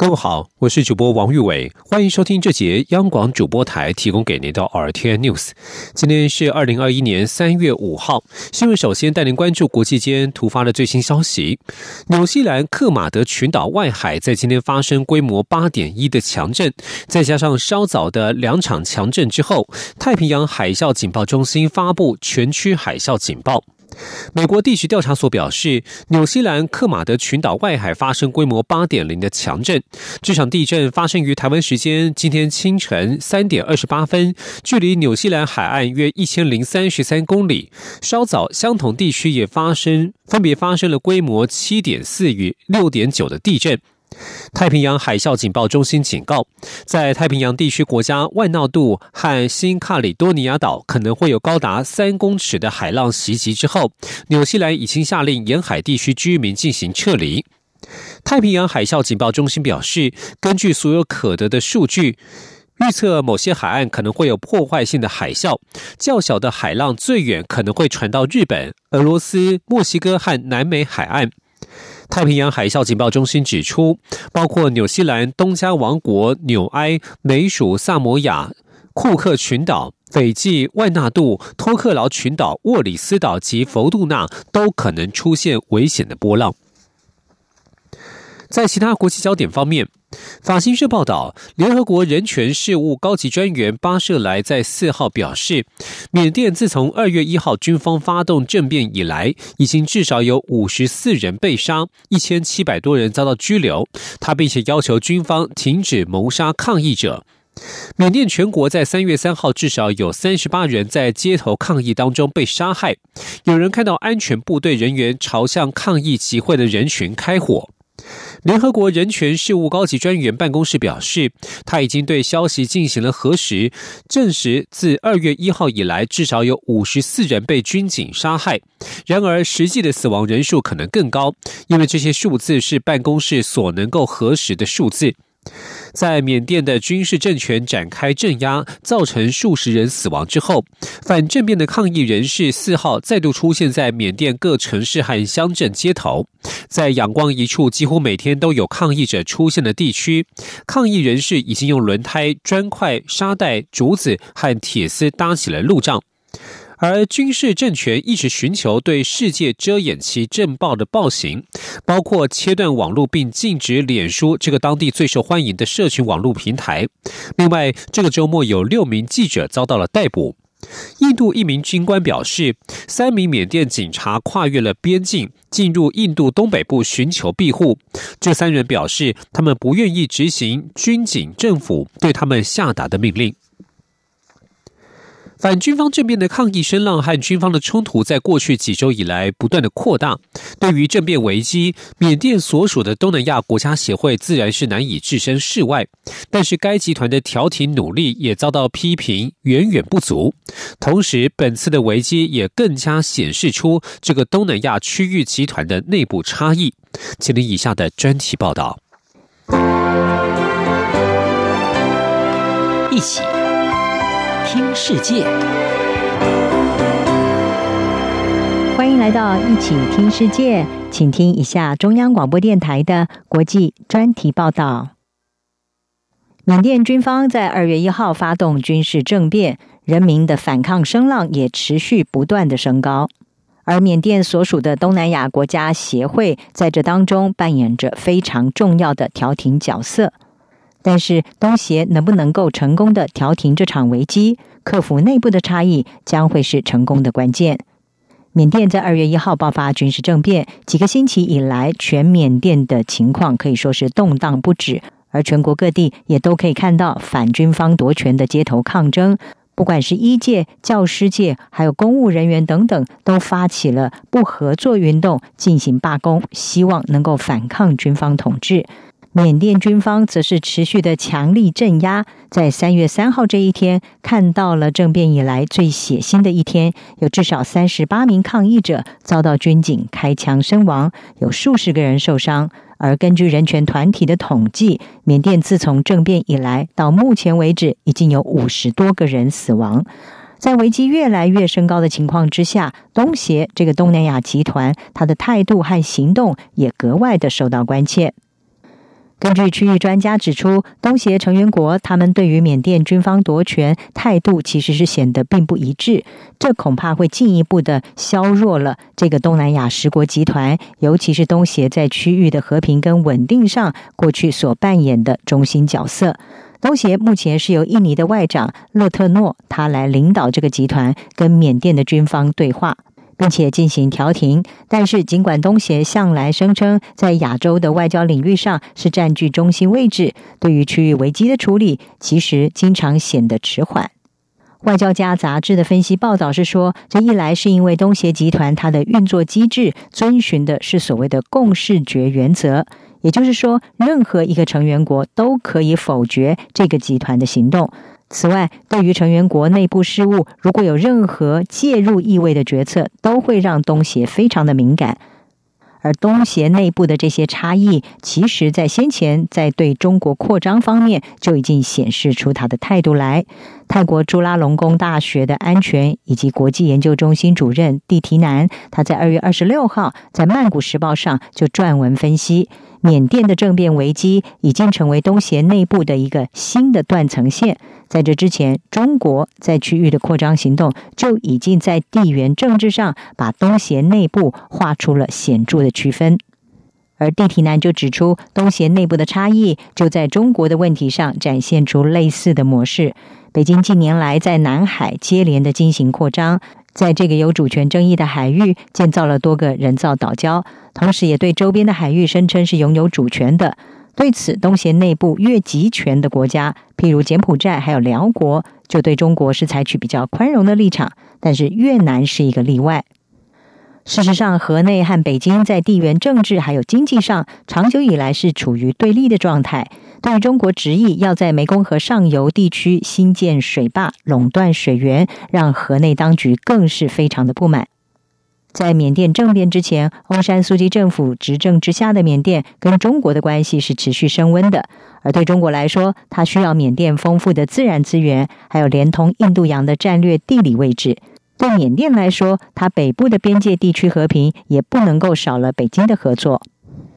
各位好，我是主播王玉伟，欢迎收听这节央广主播台提供给您的 RTN News。今天是二零二一年三月五号，新闻首先带您关注国际间突发的最新消息。纽西兰克马德群岛外海在今天发生规模八点一的强震，再加上稍早的两场强震之后，太平洋海啸警报中心发布全区海啸警报。美国地质调查所表示，纽西兰克马德群岛外海发生规模八点零的强震。这场地震发生于台湾时间今天清晨三点二十八分，距离纽西兰海岸约一千零三十三公里。稍早，相同地区也发生，分别发生了规模七点四与六点九的地震。太平洋海啸警报中心警告，在太平洋地区国家万纳度和新卡里多尼亚岛可能会有高达三公尺的海浪袭击之后，纽西兰已经下令沿海地区居民进行撤离。太平洋海啸警报中心表示，根据所有可得的数据，预测某些海岸可能会有破坏性的海啸，较小的海浪最远可能会传到日本、俄罗斯、墨西哥和南美海岸。太平洋海啸警报中心指出，包括纽西兰东加王国、纽埃、美属萨摩亚、库克群岛、斐济、万纳度、托克劳群岛、沃里斯岛及佛杜纳都可能出现危险的波浪。在其他国际焦点方面。法新社报道，联合国人权事务高级专员巴舍莱在四号表示，缅甸自从二月一号军方发动政变以来，已经至少有五十四人被杀，一千七百多人遭到拘留。他并且要求军方停止谋杀抗议者。缅甸全国在三月三号至少有三十八人在街头抗议当中被杀害，有人看到安全部队人员朝向抗议集会的人群开火。联合国人权事务高级专员办公室表示，他已经对消息进行了核实，证实自二月一号以来，至少有五十四人被军警杀害。然而，实际的死亡人数可能更高，因为这些数字是办公室所能够核实的数字。在缅甸的军事政权展开镇压，造成数十人死亡之后，反政变的抗议人士四号再度出现在缅甸各城市和乡镇街头。在仰光一处几乎每天都有抗议者出现的地区，抗议人士已经用轮胎、砖块、沙袋、竹子和铁丝搭起了路障。而军事政权一直寻求对世界遮掩其政报的暴行，包括切断网络并禁止脸书这个当地最受欢迎的社群网络平台。另外，这个周末有六名记者遭到了逮捕。印度一名军官表示，三名缅甸警察跨越了边境，进入印度东北部寻求庇护。这三人表示，他们不愿意执行军警政府对他们下达的命令。反军方政变的抗议声浪和军方的冲突，在过去几周以来不断的扩大。对于政变危机，缅甸所属的东南亚国家协会自然是难以置身事外。但是，该集团的调停努力也遭到批评，远远不足。同时，本次的危机也更加显示出这个东南亚区域集团的内部差异。请听以下的专题报道。一起。听世界，欢迎来到一起听世界，请听一下中央广播电台的国际专题报道。缅甸军方在二月一号发动军事政变，人民的反抗声浪也持续不断的升高，而缅甸所属的东南亚国家协会在这当中扮演着非常重要的调停角色。但是，东协能不能够成功的调停这场危机，克服内部的差异，将会是成功的关键。缅甸在二月一号爆发军事政变，几个星期以来，全缅甸的情况可以说是动荡不止，而全国各地也都可以看到反军方夺权的街头抗争。不管是医界、教师界，还有公务人员等等，都发起了不合作运动，进行罢工，希望能够反抗军方统治。缅甸军方则是持续的强力镇压，在三月三号这一天，看到了政变以来最血腥的一天，有至少三十八名抗议者遭到军警开枪身亡，有数十个人受伤。而根据人权团体的统计，缅甸自从政变以来到目前为止，已经有五十多个人死亡。在危机越来越升高的情况之下，东协这个东南亚集团，它的态度和行动也格外的受到关切。根据区域专家指出，东协成员国他们对于缅甸军方夺权态度其实是显得并不一致，这恐怕会进一步的削弱了这个东南亚十国集团，尤其是东协在区域的和平跟稳定上过去所扮演的中心角色。东协目前是由印尼的外长勒特诺他来领导这个集团，跟缅甸的军方对话。并且进行调停，但是尽管东协向来声称在亚洲的外交领域上是占据中心位置，对于区域危机的处理其实经常显得迟缓。外交家杂志的分析报道是说，这一来是因为东协集团它的运作机制遵循的是所谓的共视觉原则，也就是说，任何一个成员国都可以否决这个集团的行动。此外，对于成员国内部事务，如果有任何介入意味的决策，都会让东协非常的敏感。而东协内部的这些差异，其实在先前在对中国扩张方面就已经显示出他的态度来。泰国朱拉隆功大学的安全以及国际研究中心主任蒂提南，他在二月二十六号在《曼谷时报》上就撰文分析，缅甸的政变危机已经成为东协内部的一个新的断层线。在这之前，中国在区域的扩张行动就已经在地缘政治上把东协内部画出了显著的区分。而地提南就指出，东协内部的差异就在中国的问题上展现出类似的模式。北京近年来在南海接连的进行扩张，在这个有主权争议的海域建造了多个人造岛礁，同时也对周边的海域声称是拥有主权的。对此，东协内部越集权的国家，譬如柬埔寨还有辽国，就对中国是采取比较宽容的立场，但是越南是一个例外。事实上，河内和北京在地缘政治还有经济上，长久以来是处于对立的状态。对于中国执意要在湄公河上游地区新建水坝、垄断水源，让河内当局更是非常的不满。在缅甸政变之前，翁山苏姬政府执政之下的缅甸跟中国的关系是持续升温的。而对中国来说，它需要缅甸丰富的自然资源，还有连通印度洋的战略地理位置。对缅甸来说，它北部的边界地区和平也不能够少了北京的合作。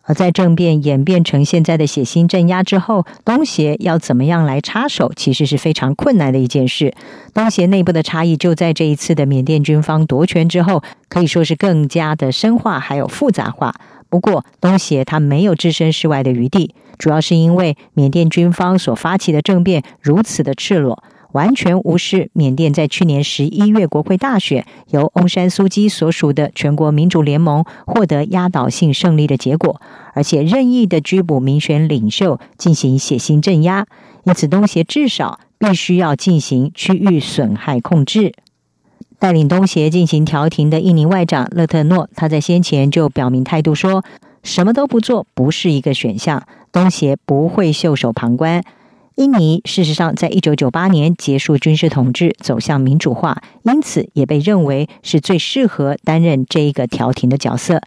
而在政变演变成现在的血腥镇压之后，东协要怎么样来插手，其实是非常困难的一件事。东协内部的差异就在这一次的缅甸军方夺权之后，可以说是更加的深化还有复杂化。不过，东协它没有置身事外的余地，主要是因为缅甸军方所发起的政变如此的赤裸。完全无视缅甸在去年十一月国会大选由翁山苏基所属的全国民主联盟获得压倒性胜利的结果，而且任意的拘捕民选领袖进行血腥镇压，因此东协至少必须要进行区域损害控制。带领东协进行调停的印尼外长勒特诺，他在先前就表明态度说，什么都不做不是一个选项，东协不会袖手旁观。印尼事实上在一九九八年结束军事统治，走向民主化，因此也被认为是最适合担任这一个调停的角色。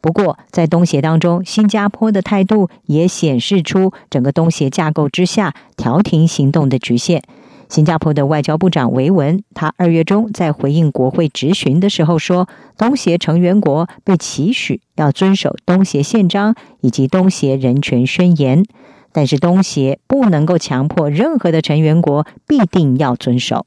不过，在东协当中，新加坡的态度也显示出整个东协架构之下调停行动的局限。新加坡的外交部长维文，他二月中在回应国会质询的时候说，东协成员国被期许要遵守东协宪章以及东协人权宣言。但是东协不能够强迫任何的成员国必定要遵守。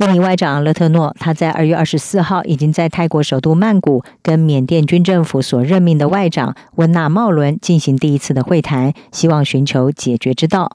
印尼外长勒特诺他在二月二十四号已经在泰国首都曼谷跟缅甸军政府所任命的外长温纳茂伦进行第一次的会谈，希望寻求解决之道。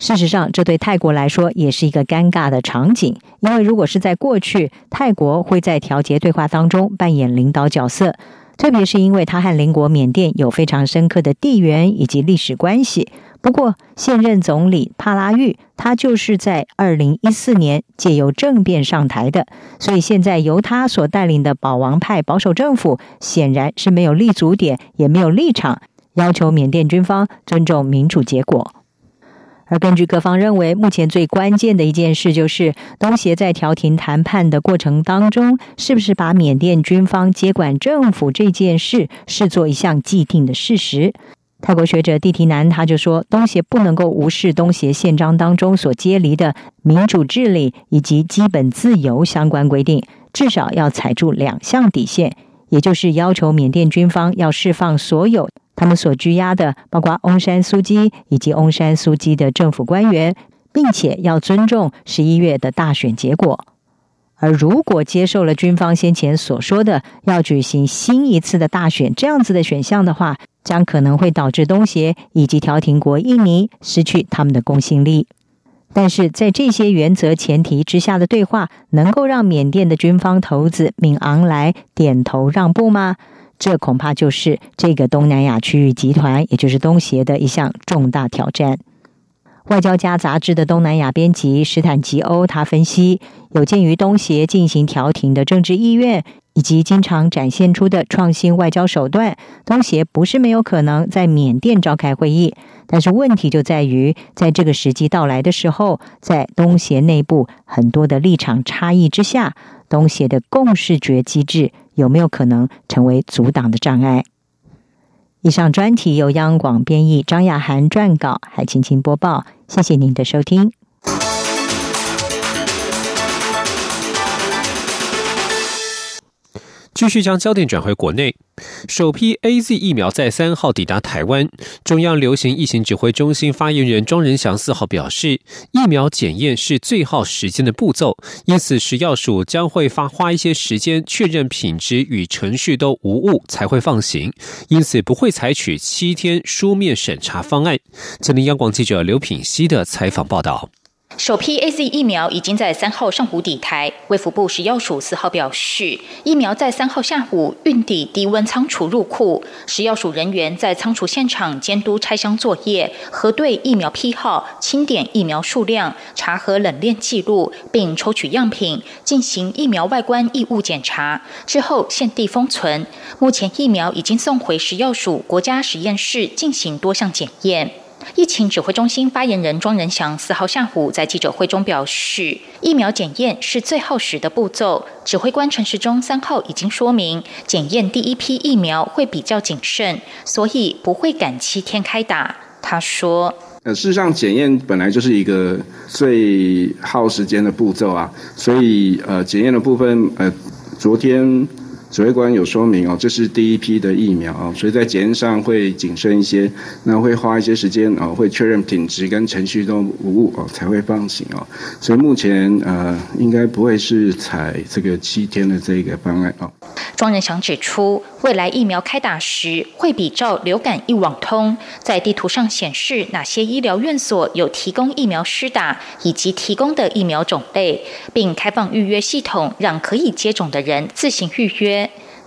事实上，这对泰国来说也是一个尴尬的场景，因为如果是在过去，泰国会在调节对话当中扮演领导角色。特别是因为他和邻国缅甸有非常深刻的地缘以及历史关系。不过，现任总理帕拉育他就是在二零一四年借由政变上台的，所以现在由他所带领的保王派保守政府显然是没有立足点，也没有立场，要求缅甸军方尊重民主结果。而根据各方认为，目前最关键的一件事就是，东协在调停谈判的过程当中，是不是把缅甸军方接管政府这件事视作一项既定的事实？泰国学者蒂提南他就说，东协不能够无视东协宪章当中所接离的民主治理以及基本自由相关规定，至少要踩住两项底线，也就是要求缅甸军方要释放所有。他们所拘押的，包括翁山苏基以及翁山苏基的政府官员，并且要尊重十一月的大选结果。而如果接受了军方先前所说的要举行新一次的大选这样子的选项的话，将可能会导致东协以及调停国印尼失去他们的公信力。但是在这些原则前提之下的对话，能够让缅甸的军方头子敏昂莱点头让步吗？这恐怕就是这个东南亚区域集团，也就是东协的一项重大挑战。外交家杂志的东南亚编辑史坦吉欧他分析，有鉴于东协进行调停的政治意愿，以及经常展现出的创新外交手段，东协不是没有可能在缅甸召开会议。但是问题就在于，在这个时机到来的时候，在东协内部很多的立场差异之下，东协的共识决机制。有没有可能成为阻挡的障碍？以上专题由央广编译，张雅涵撰稿，海青青播报。谢谢您的收听。继续将焦点转回国内，首批 A Z 疫苗在三号抵达台湾。中央流行疫情指挥中心发言人庄仁祥四号表示，疫苗检验是最耗时间的步骤，因此食药署将会发花一些时间确认品质与程序都无误才会放行，因此不会采取七天书面审查方案。吉林央广记者刘品希的采访报道。首批 A Z 疫苗已经在三号上午抵台。卫福部食药署四号表示，疫苗在三号下午运抵低温仓储入库，食药署人员在仓储现场监督拆箱作业，核对疫苗批号、清点疫苗数量、查核冷链记录，并抽取样品进行疫苗外观异物检查，之后现地封存。目前疫苗已经送回食药署国家实验室进行多项检验。疫情指挥中心发言人庄仁祥四号下午在记者会中表示，疫苗检验是最耗时的步骤。指挥官陈时中三号已经说明，检验第一批疫苗会比较谨慎，所以不会赶七天开打。他说：“呃，事实上，检验本来就是一个最耗时间的步骤啊，所以呃，检验的部分，呃，昨天。”指挥官有说明哦，这是第一批的疫苗哦，所以在检验上会谨慎一些，那会花一些时间哦，会确认品质跟程序都无误哦，才会放行哦。所以目前呃，应该不会是采这个七天的这个方案哦。庄仁祥指出，未来疫苗开打时会比照流感一网通，在地图上显示哪些医疗院所有提供疫苗施打，以及提供的疫苗种类，并开放预约系统，让可以接种的人自行预约。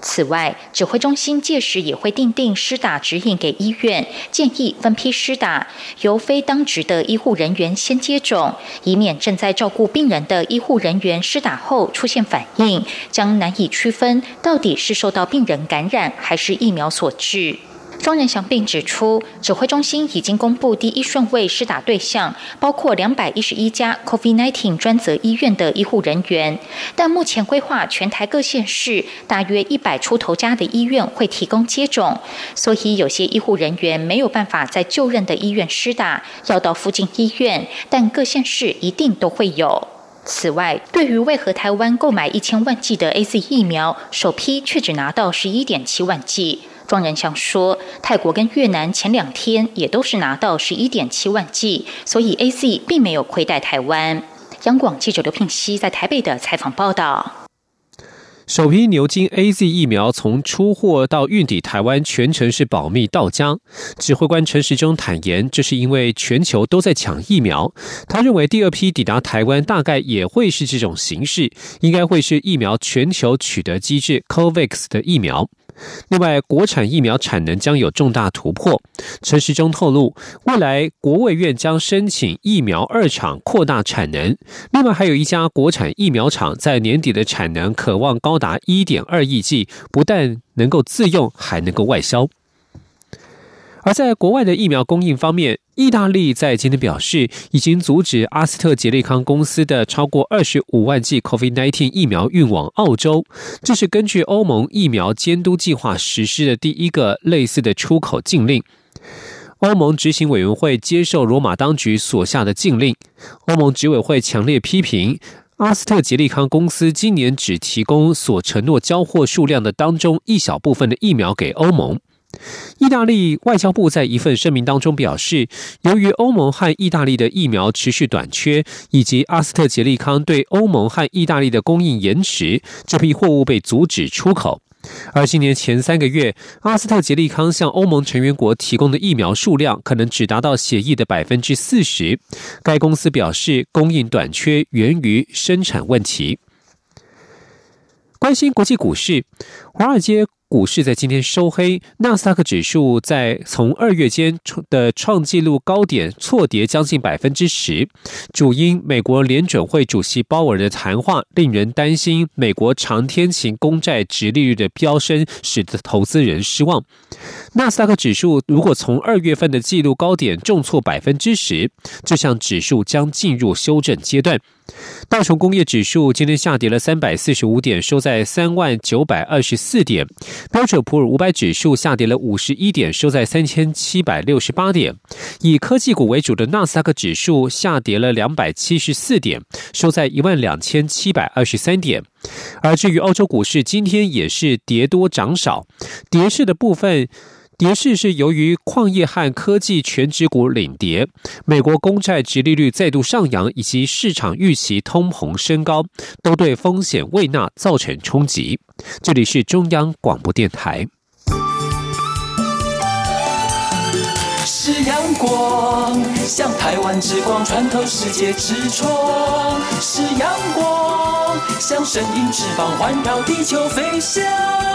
此外，指挥中心届时也会定定施打指引给医院，建议分批施打，由非当值的医护人员先接种，以免正在照顾病人的医护人员施打后出现反应，将难以区分到底是受到病人感染还是疫苗所致。庄仁祥并指出，指挥中心已经公布第一顺位施打对象，包括两百一十一家 COVID-19 专责医院的医护人员，但目前规划全台各县市大约一百出头家的医院会提供接种，所以有些医护人员没有办法在就任的医院施打，要到附近医院，但各县市一定都会有。此外，对于为何台湾购买一千万剂的 A Z 疫苗，首批却只拿到十一点七万剂？庄仁祥说，泰国跟越南前两天也都是拿到十一点七万剂，所以 A Z 并没有亏待台湾。央广记者刘聘熙在台北的采访报道。首批牛津 A Z 疫苗从出货到运抵台湾，全程是保密到家。指挥官陈时中坦言，这是因为全球都在抢疫苗。他认为第二批抵达台湾大概也会是这种形式，应该会是疫苗全球取得机制 COVAX 的疫苗。另外，国产疫苗产能将有重大突破。陈时中透露，未来国卫院将申请疫苗二厂扩大产能。另外，还有一家国产疫苗厂在年底的产能渴望高达一点二亿剂，不但能够自用，还能够外销。而在国外的疫苗供应方面，意大利在今天表示，已经阻止阿斯特捷利康公司的超过二十五万剂 COVID-19 疫苗运往澳洲。这是根据欧盟疫苗监督计划实施的第一个类似的出口禁令。欧盟执行委员会接受罗马当局所下的禁令。欧盟执委会强烈批评阿斯特捷利康公司今年只提供所承诺交货数量的当中一小部分的疫苗给欧盟。意大利外交部在一份声明当中表示，由于欧盟和意大利的疫苗持续短缺，以及阿斯特捷利康对欧盟和意大利的供应延迟，这批货物被阻止出口。而今年前三个月，阿斯特捷利康向欧盟成员国提供的疫苗数量可能只达到协议的百分之四十。该公司表示，供应短缺源于生产问题。关心国际股市，华尔街。股市在今天收黑，纳斯达克指数在从二月间的创纪录高点错跌将近百分之十，主因美国联准会主席鲍尔的谈话令人担心美国长天期公债直利率的飙升，使得投资人失望。纳斯达克指数如果从二月份的纪录高点重挫百分之十，这项指数将进入修正阶段。道琼工业指数今天下跌了三百四十五点，收在三万九百二十四点。标准普尔五百指数下跌了五十一点，收在三千七百六十八点。以科技股为主的纳斯达克指数下跌了两百七十四点，收在一万两千七百二十三点。而至于欧洲股市，今天也是跌多涨少，跌势的部分。跌势是由于矿业和科技全指股领跌，美国公债直利率再度上扬，以及市场预期通膨升高，都对风险未纳造成冲击。这里是中央广播电台。是阳光，像台湾之光穿透世界之窗；是阳光，像神鹰翅膀环绕地球飞翔。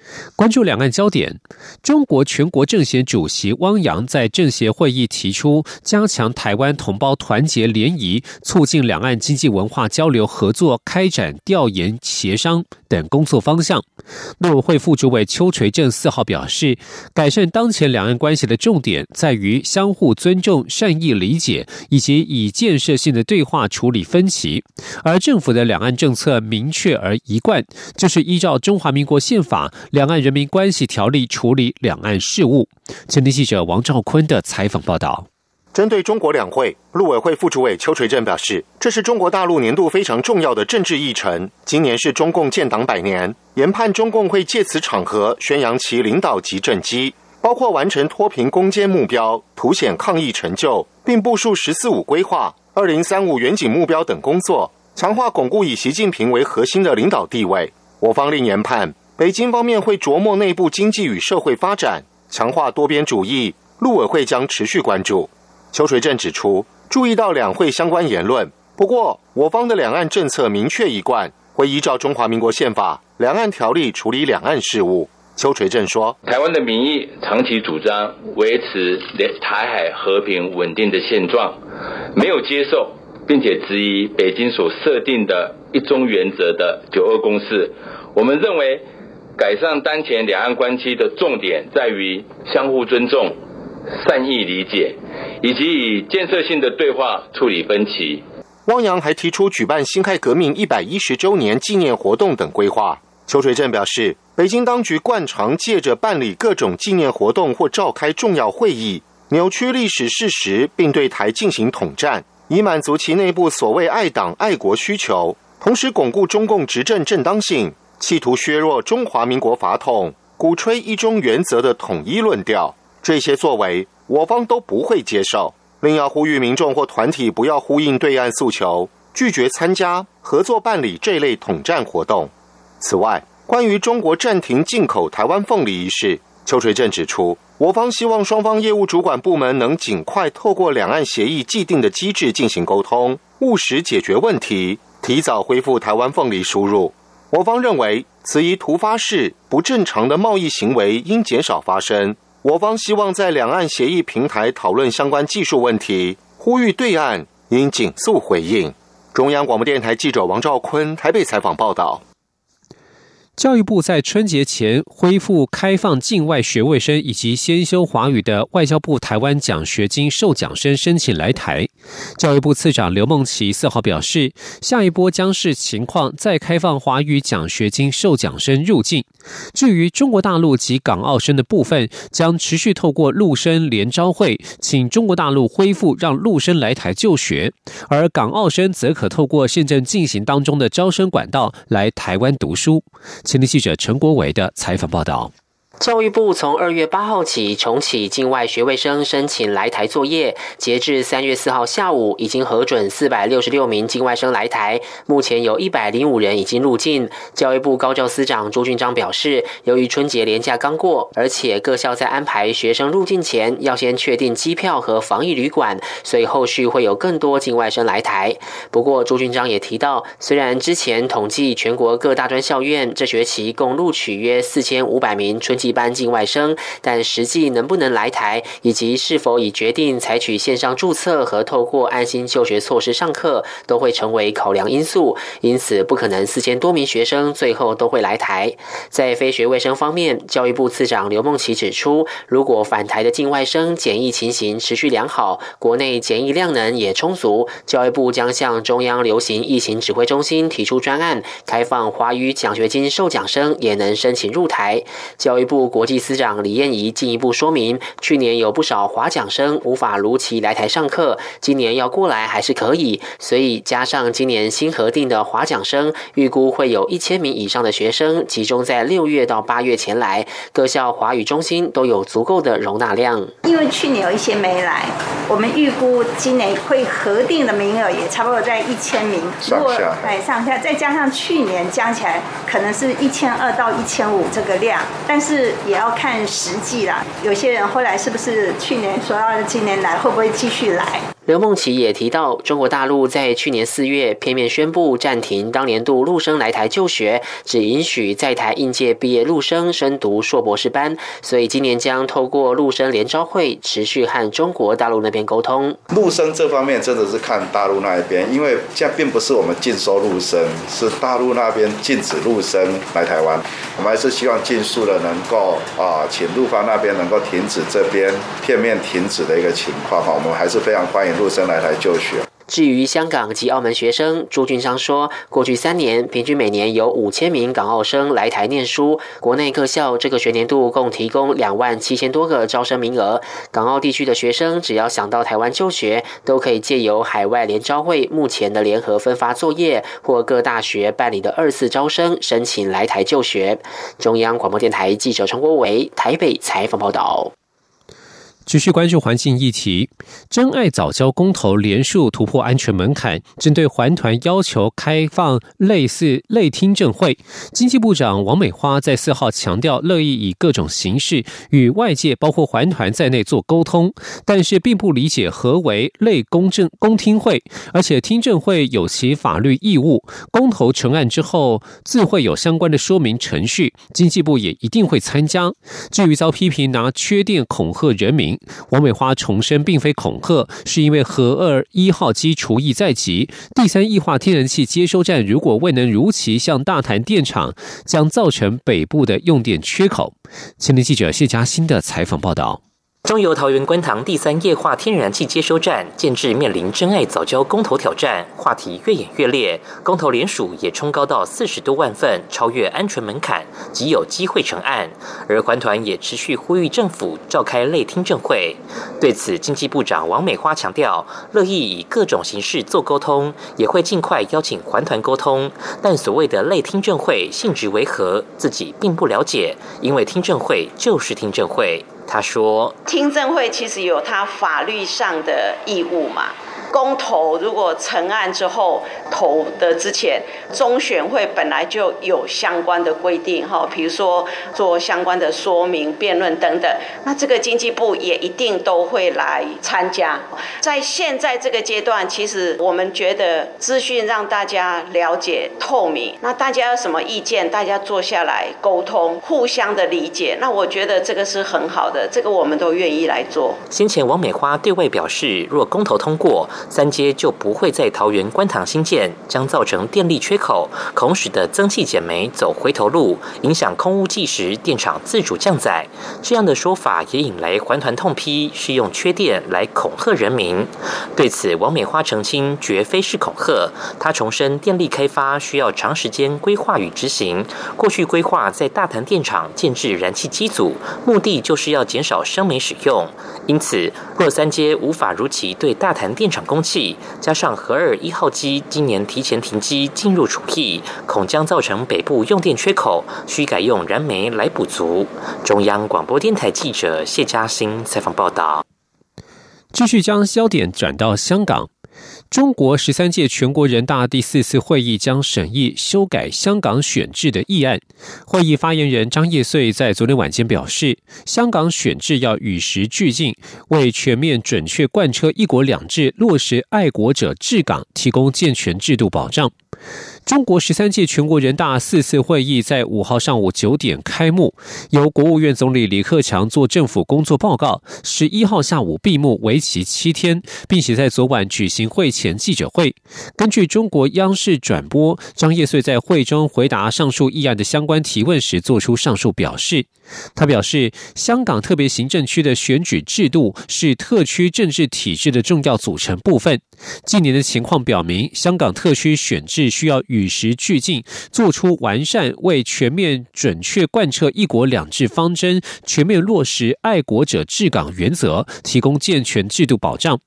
关注两岸焦点，中国全国政协主席汪洋在政协会议提出加强台湾同胞团结联谊、促进两岸经济文化交流合作、开展调研协商等工作方向。陆委会副主委邱垂正四号表示，改善当前两岸关系的重点在于相互尊重、善意理解，以及以建设性的对话处理分歧。而政府的两岸政策明确而一贯，就是依照中华民国宪法。两岸人民关系条例处理两岸事务。前天记者王兆坤的采访报道。针对中国两会，陆委会副主委邱垂正表示，这是中国大陆年度非常重要的政治议程。今年是中共建党百年，研判中共会借此场合宣扬其领导及政绩，包括完成脱贫攻坚目标、凸显抗疫成就，并部署“十四五”规划、二零三五远景目标等工作，强化巩固以习近平为核心的领导地位。我方另研判。北京方面会琢磨内部经济与社会发展，强化多边主义。陆委会将持续关注。邱垂正指出，注意到两会相关言论，不过我方的两岸政策明确一贯，会依照中华民国宪法、两岸条例处理两岸事务。邱垂正说：“台湾的民意长期主张维持台海和平稳定的现状，没有接受并且质疑北京所设定的一中原则的九二共识。我们认为。”改善当前两岸关系的重点在于相互尊重、善意理解，以及以建设性的对话处理分歧。汪洋还提出举办辛亥革命一百一十周年纪念活动等规划。邱垂正表示，北京当局惯常借着办理各种纪念活动或召开重要会议，扭曲历史事实，并对台进行统战，以满足其内部所谓爱党爱国需求，同时巩固中共执政正当性。企图削弱中华民国法统，鼓吹一中原则的统一论调，这些作为我方都不会接受。另要呼吁民众或团体不要呼应对岸诉求，拒绝参加合作办理这类统战活动。此外，关于中国暂停进口台湾凤梨一事，邱垂正指出，我方希望双方业务主管部门能尽快透过两岸协议既定的机制进行沟通，务实解决问题，提早恢复台湾凤梨输入。我方认为，此一突发事不正常的贸易行为应减少发生。我方希望在两岸协议平台讨论相关技术问题，呼吁对岸应紧速回应。中央广播电台记者王兆坤台北采访报道。教育部在春节前恢复开放境外学位生以及先修华语的外交部台湾奖学金受奖生申请来台。教育部次长刘梦琪四号表示，下一波将视情况再开放华语奖学金受奖生入境。至于中国大陆及港澳生的部分，将持续透过陆生联招会，请中国大陆恢复让陆生来台就学，而港澳生则可透过现正进行当中的招生管道来台湾读书。前天记者陈国伟的采访报道。教育部从二月八号起重启境外学位生申请来台作业，截至三月四号下午，已经核准四百六十六名境外生来台，目前有一百零五人已经入境。教育部高教司长朱俊章表示，由于春节连假刚过，而且各校在安排学生入境前要先确定机票和防疫旅馆，所以后续会有更多境外生来台。不过，朱俊章也提到，虽然之前统计全国各大专校院这学期共录取约四千五百名春季。一般境外生，但实际能不能来台，以及是否已决定采取线上注册和透过安心就学措施上课，都会成为考量因素。因此，不可能四千多名学生最后都会来台。在非学卫生方面，教育部次长刘梦琪指出，如果返台的境外生检疫情形持续良好，国内检疫量能也充足，教育部将向中央流行疫情指挥中心提出专案，开放华语奖学金受奖生也能申请入台。教育部。国际司长李燕仪进一步说明，去年有不少华奖生无法如期来台上课，今年要过来还是可以，所以加上今年新核定的华奖生，预估会有一千名以上的学生集中在六月到八月前来，各校华语中心都有足够的容纳量。因为去年有一些没来，我们预估今年会核定的名额也差不多在一千名上下，哎上下，再加上去年加起来可能是一千二到一千五这个量，但是。也要看实际啦，有些人后来是不是去年说要今年来，会不会继续来？刘梦琪也提到，中国大陆在去年四月片面宣布暂停当年度陆生来台就学，只允许在台应届毕业陆生升读硕博士班，所以今年将透过陆生联招会持续和中国大陆那边沟通。陆生这方面真的是看大陆那一边，因为现在并不是我们禁收陆生，是大陆那边禁止陆生来台湾。我们还是希望尽速的能够啊，请陆方那边能够停止这边片面停止的一个情况哈，我们还是非常欢迎。陆生来台就学。至于香港及澳门学生，朱俊章说，过去三年平均每年有五千名港澳生来台念书。国内各校这个学年度共提供两万七千多个招生名额。港澳地区的学生只要想到台湾就学，都可以借由海外联招会目前的联合分发作业，或各大学办理的二次招生申请来台就学。中央广播电台记者陈国维台北采访报道。持续关注环境议题，真爱早教公投连数突破安全门槛，针对环团要求开放类似类听证会，经济部长王美花在四号强调，乐意以各种形式与外界，包括环团在内做沟通，但是并不理解何为类公证公听会，而且听证会有其法律义务，公投成案之后自会有相关的说明程序，经济部也一定会参加。至于遭批评拿缺电恐吓人民。王美花重申，并非恐吓，是因为核二一号机除役在即，第三液化天然气接收站如果未能如期向大潭电厂，将造成北部的用电缺口。前天记者谢佳欣的采访报道。中油桃园观塘第三液化天然气接收站建制面临真爱早交公投挑战，话题越演越烈，公投联署也冲高到四十多万份，超越安全门槛，极有机会成案。而环团也持续呼吁政府召开类听证会。对此，经济部长王美花强调，乐意以各种形式做沟通，也会尽快邀请环团沟通。但所谓的类听证会性质为何，自己并不了解，因为听证会就是听证会。他说：“听证会其实有他法律上的义务嘛。”公投如果成案之后投的之前，中选会本来就有相关的规定哈，比如说做相关的说明、辩论等等。那这个经济部也一定都会来参加。在现在这个阶段，其实我们觉得资讯让大家了解透明，那大家有什么意见，大家坐下来沟通，互相的理解。那我觉得这个是很好的，这个我们都愿意来做。先前王美花对外表示，若公投通过。三阶就不会在桃园观塘新建，将造成电力缺口，恐使得增气减煤走回头路，影响空污计时电厂自主降载。这样的说法也引来环团痛批，是用缺电来恐吓人民。对此，王美花澄清，绝非是恐吓。她重申，电力开发需要长时间规划与执行。过去规划在大潭电厂建制燃气机组，目的就是要减少生煤使用。因此，若三阶无法如期对大潭电厂供气，加上核二一号机今年提前停机进入储气，恐将造成北部用电缺口，需改用燃煤来补足。中央广播电台记者谢嘉欣采访报道。继续将焦点转到香港。中国十三届全国人大第四次会议将审议修改香港选制的议案。会议发言人张业穗在昨天晚间表示，香港选制要与时俱进，为全面准确贯彻“一国两制”、落实爱国者治港提供健全制度保障。中国十三届全国人大四次会议在五号上午九点开幕，由国务院总理李克强做政府工作报告。十一号下午闭幕，为期七天，并且在昨晚举行会前记者会。根据中国央视转播，张业遂在会中回答上述议案的相关提问时，作出上述表示。他表示，香港特别行政区的选举制度是特区政治体制的重要组成部分。近年的情况表明，香港特区选制需要与时俱进，做出完善，为全面准确贯彻“一国两制”方针，全面落实爱国者治港原则，提供健全制度保障。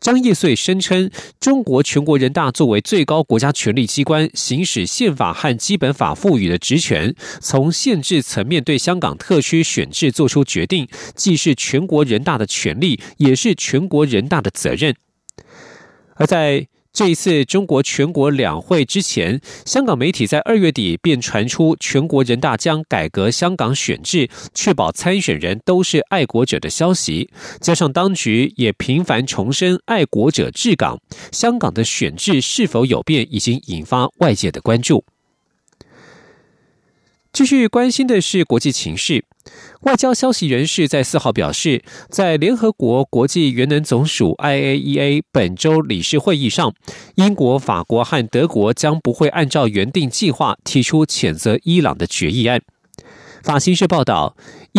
张业遂声称，中国全国人大作为最高国家权力机关，行使宪法和基本法赋予的职权，从限制层面对香港特区选制作出决定，既是全国人大的权利，也是全国人大的责任。而在这一次中国全国两会之前，香港媒体在二月底便传出全国人大将改革香港选制，确保参选人都是爱国者的消息。加上当局也频繁重申爱国者治港，香港的选制是否有变，已经引发外界的关注。继续关心的是国际情势。外交消息人士在四号表示，在联合国国际原能总署 （IAEA） 本周理事会议上，英国、法国和德国将不会按照原定计划提出谴责伊朗的决议案。法新社报道，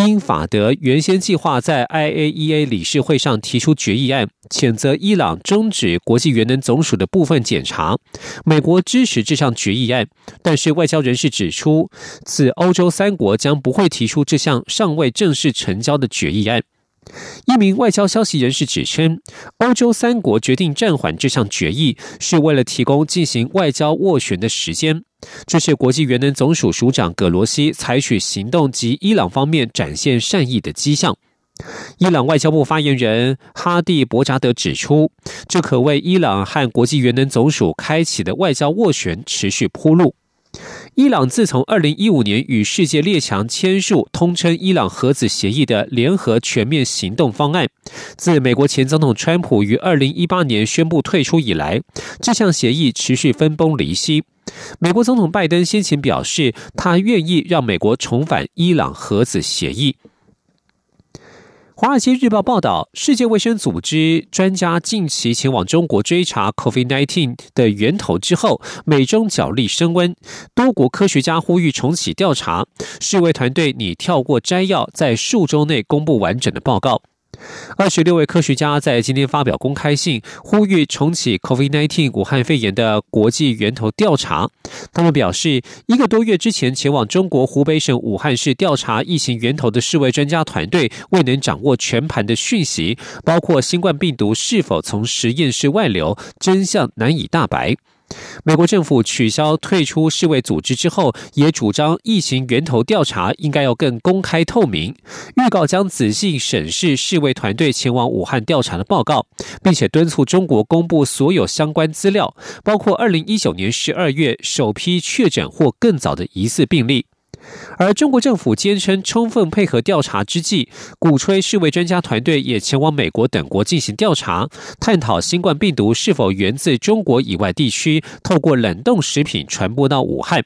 英法德原先计划在 IAEA 理事会上提出决议案，谴责伊朗终止国际原能总署的部分检查。美国支持这项决议案，但是外交人士指出，此欧洲三国将不会提出这项尚未正式成交的决议案。一名外交消息人士指称，欧洲三国决定暂缓这项决议，是为了提供进行外交斡旋的时间。这是国际原能总署署长葛罗西采取行动及伊朗方面展现善意的迹象。伊朗外交部发言人哈蒂博扎德指出，这可为伊朗和国际原能总署开启的外交斡旋持续铺路。伊朗自从二零一五年与世界列强签署通称伊朗核子协议的联合全面行动方案，自美国前总统川普于二零一八年宣布退出以来，这项协议持续分崩离析。美国总统拜登先前表示，他愿意让美国重返伊朗核子协议。《华尔街日报》报道，世界卫生组织专家近期前往中国追查 COVID-19 的源头之后，美中角力升温。多国科学家呼吁重启调查。世卫团队拟跳过摘要，在数周内公布完整的报告。二十六位科学家在今天发表公开信，呼吁重启 COVID-19 武汉肺炎的国际源头调查。他们表示，一个多月之前前往中国湖北省武汉市调查疫情源头的世卫专家团队未能掌握全盘的讯息，包括新冠病毒是否从实验室外流，真相难以大白。美国政府取消退出世卫组织之后，也主张疫情源头调查应该要更公开透明，预告将仔细审视世卫团队前往武汉调查的报告，并且敦促中国公布所有相关资料，包括二零一九年十二月首批确诊或更早的疑似病例。而中国政府坚称充分配合调查之际，鼓吹世卫专家团队也前往美国等国进行调查，探讨新冠病毒是否源自中国以外地区，透过冷冻食品传播到武汉。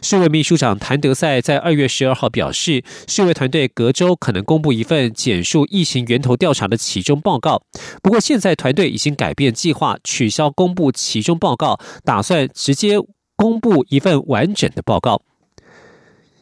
世卫秘书长谭德赛在二月十二号表示，世卫团队隔周可能公布一份简述疫情源头调查的其中报告。不过，现在团队已经改变计划，取消公布其中报告，打算直接公布一份完整的报告。